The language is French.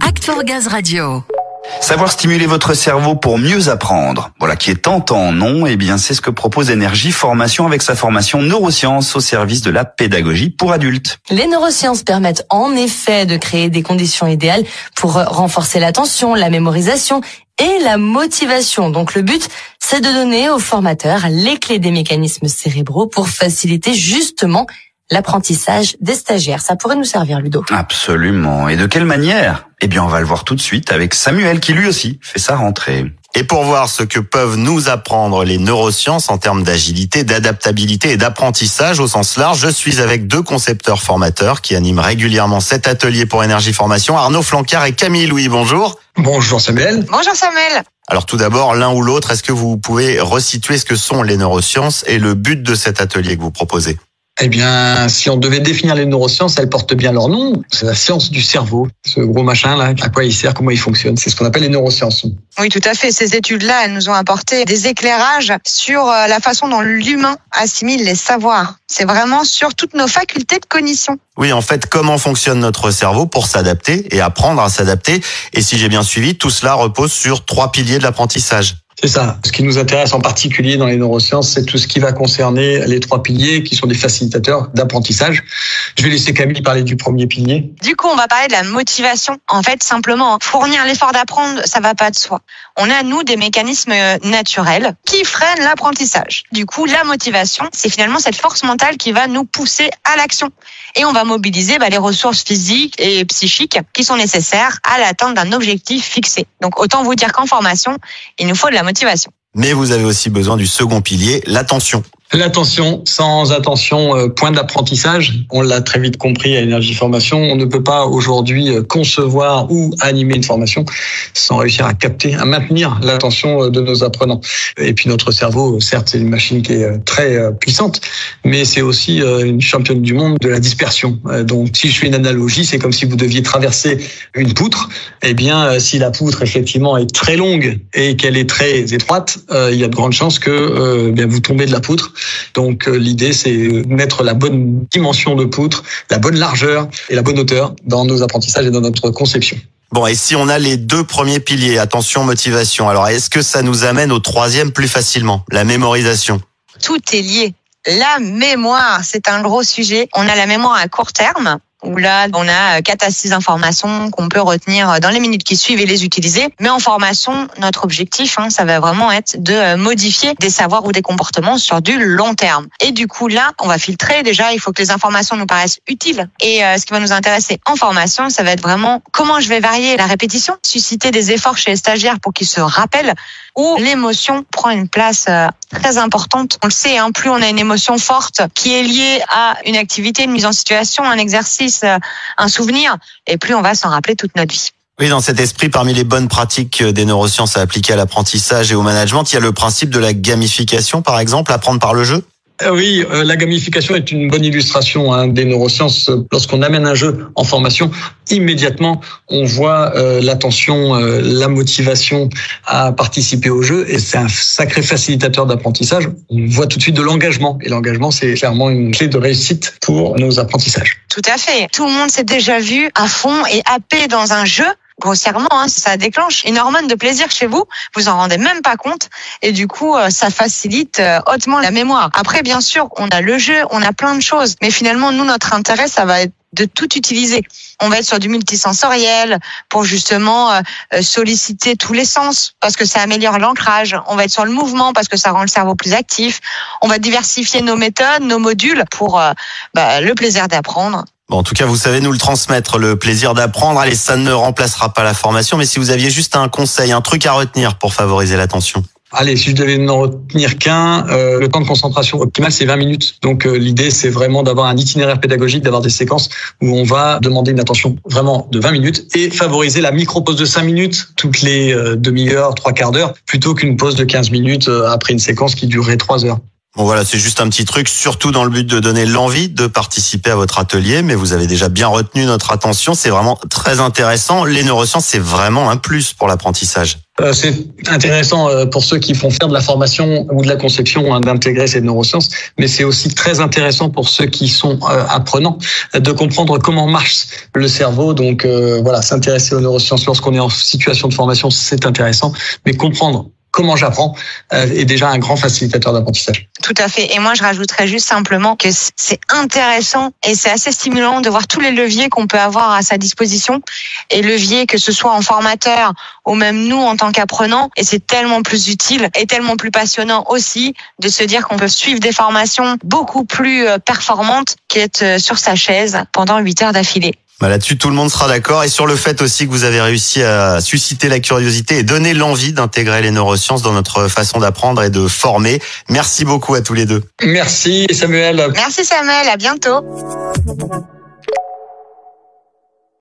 Act for Gaz Radio. Savoir stimuler votre cerveau pour mieux apprendre. Voilà qui est tentant, non Eh bien, c'est ce que propose Énergie Formation avec sa formation neurosciences au service de la pédagogie pour adultes. Les neurosciences permettent en effet de créer des conditions idéales pour renforcer l'attention, la mémorisation et la motivation. Donc le but, c'est de donner aux formateurs les clés des mécanismes cérébraux pour faciliter justement l'apprentissage des stagiaires. Ça pourrait nous servir, Ludo. Absolument. Et de quelle manière? Eh bien, on va le voir tout de suite avec Samuel qui lui aussi fait sa rentrée. Et pour voir ce que peuvent nous apprendre les neurosciences en termes d'agilité, d'adaptabilité et d'apprentissage au sens large, je suis avec deux concepteurs formateurs qui animent régulièrement cet atelier pour énergie formation, Arnaud Flancard et Camille Louis. Bonjour. Bonjour Samuel. Bonjour Samuel. Alors tout d'abord, l'un ou l'autre, est-ce que vous pouvez resituer ce que sont les neurosciences et le but de cet atelier que vous proposez? Eh bien, si on devait définir les neurosciences, elles portent bien leur nom. C'est la science du cerveau, ce gros machin là, à quoi il sert, comment il fonctionne. C'est ce qu'on appelle les neurosciences. Oui, tout à fait. Ces études-là, elles nous ont apporté des éclairages sur euh, la façon dont l'humain assimile les savoirs. C'est vraiment sur toutes nos facultés de cognition. Oui, en fait, comment fonctionne notre cerveau pour s'adapter et apprendre à s'adapter. Et si j'ai bien suivi, tout cela repose sur trois piliers de l'apprentissage. C'est ça. Ce qui nous intéresse en particulier dans les neurosciences, c'est tout ce qui va concerner les trois piliers qui sont des facilitateurs d'apprentissage. Je vais laisser Camille parler du premier pilier. Du coup, on va parler de la motivation. En fait, simplement, fournir l'effort d'apprendre, ça va pas de soi. On a, nous, des mécanismes naturels qui freinent l'apprentissage. Du coup, la motivation, c'est finalement cette force mentale qui va nous pousser à l'action. Et on va mobiliser bah, les ressources physiques et psychiques qui sont nécessaires à l'atteinte d'un objectif fixé. Donc, autant vous dire qu'en formation, il nous faut de la motivation. Mais vous avez aussi besoin du second pilier, l'attention. L'attention, sans attention, euh, point d'apprentissage. On l'a très vite compris à Énergie Formation. On ne peut pas aujourd'hui euh, concevoir ou animer une formation sans réussir à capter, à maintenir l'attention euh, de nos apprenants. Et puis notre cerveau, certes, c'est une machine qui est très puissante, mais c'est aussi une championne du monde de la dispersion. Donc, si je fais une analogie, c'est comme si vous deviez traverser une poutre. Eh bien, si la poutre effectivement est très longue et qu'elle est très étroite, il y a de grandes chances que bien vous tombez de la poutre donc euh, l'idée, c'est mettre la bonne dimension de poutre, la bonne largeur et la bonne hauteur dans nos apprentissages et dans notre conception. Bon, et si on a les deux premiers piliers, attention, motivation, alors est-ce que ça nous amène au troisième plus facilement, la mémorisation? Tout est lié. La mémoire, c'est un gros sujet. On a la mémoire à court terme, où là, on a 4 à 6 informations qu'on peut retenir dans les minutes qui suivent et les utiliser. Mais en formation, notre objectif, hein, ça va vraiment être de euh, modifier des savoirs ou des comportements sur du long terme. Et du coup, là, on va filtrer. Déjà, il faut que les informations nous paraissent utiles. Et euh, ce qui va nous intéresser en formation, ça va être vraiment comment je vais varier la répétition, susciter des efforts chez les stagiaires pour qu'ils se rappellent, où l'émotion prend une place euh, très importante. On le sait, hein, plus on a une émotion forte qui est liée à une activité, une mise en situation, un exercice, euh, un souvenir, et plus on va s'en rappeler toute notre vie. Oui, dans cet esprit, parmi les bonnes pratiques des neurosciences à appliquer à l'apprentissage et au management, il y a le principe de la gamification, par exemple, apprendre par le jeu. Euh, oui, euh, la gamification est une bonne illustration hein, des neurosciences. Lorsqu'on amène un jeu en formation, immédiatement, on voit euh, l'attention, la motivation à participer au jeu, et c'est un sacré facilitateur d'apprentissage. On voit tout de suite de l'engagement, et l'engagement, c'est clairement une clé de réussite pour nos apprentissages. Tout à fait. Tout le monde s'est déjà vu à fond et happé dans un jeu grossièrement, hein, ça déclenche une hormone de plaisir chez vous, vous en rendez même pas compte, et du coup, euh, ça facilite euh, hautement la mémoire. Après, bien sûr, on a le jeu, on a plein de choses, mais finalement, nous, notre intérêt, ça va être de tout utiliser. On va être sur du multisensoriel pour justement euh, solliciter tous les sens parce que ça améliore l'ancrage. On va être sur le mouvement parce que ça rend le cerveau plus actif. On va diversifier nos méthodes, nos modules pour bah, le plaisir d'apprendre Bon, en tout cas, vous savez nous le transmettre, le plaisir d'apprendre. Allez, ça ne remplacera pas la formation, mais si vous aviez juste un conseil, un truc à retenir pour favoriser l'attention. Allez, si je devais n'en retenir qu'un, euh, le temps de concentration optimal, c'est 20 minutes. Donc euh, l'idée, c'est vraiment d'avoir un itinéraire pédagogique, d'avoir des séquences où on va demander une attention vraiment de 20 minutes et favoriser la micro-pause de 5 minutes toutes les euh, demi-heures, trois quarts d'heure, plutôt qu'une pause de 15 minutes après une séquence qui durerait 3 heures. Bon voilà, c'est juste un petit truc, surtout dans le but de donner l'envie de participer à votre atelier, mais vous avez déjà bien retenu notre attention, c'est vraiment très intéressant. Les neurosciences, c'est vraiment un plus pour l'apprentissage. Euh, c'est intéressant euh, pour ceux qui font faire de la formation ou de la conception hein, d'intégrer ces neurosciences, mais c'est aussi très intéressant pour ceux qui sont euh, apprenants de comprendre comment marche le cerveau. Donc voilà, s'intéresser aux neurosciences lorsqu'on est en situation de formation, c'est intéressant, mais comprendre comment j'apprends euh, est déjà un grand facilitateur d'apprentissage. Tout à fait. Et moi, je rajouterais juste simplement que c'est intéressant et c'est assez stimulant de voir tous les leviers qu'on peut avoir à sa disposition. Et leviers que ce soit en formateur ou même nous en tant qu'apprenants. Et c'est tellement plus utile et tellement plus passionnant aussi de se dire qu'on peut suivre des formations beaucoup plus euh, performantes qu'être euh, sur sa chaise pendant huit heures d'affilée. Bah Là-dessus, tout le monde sera d'accord. Et sur le fait aussi que vous avez réussi à susciter la curiosité et donner l'envie d'intégrer les neurosciences dans notre façon d'apprendre et de former. Merci beaucoup à tous les deux. Merci Samuel. Merci Samuel, à bientôt.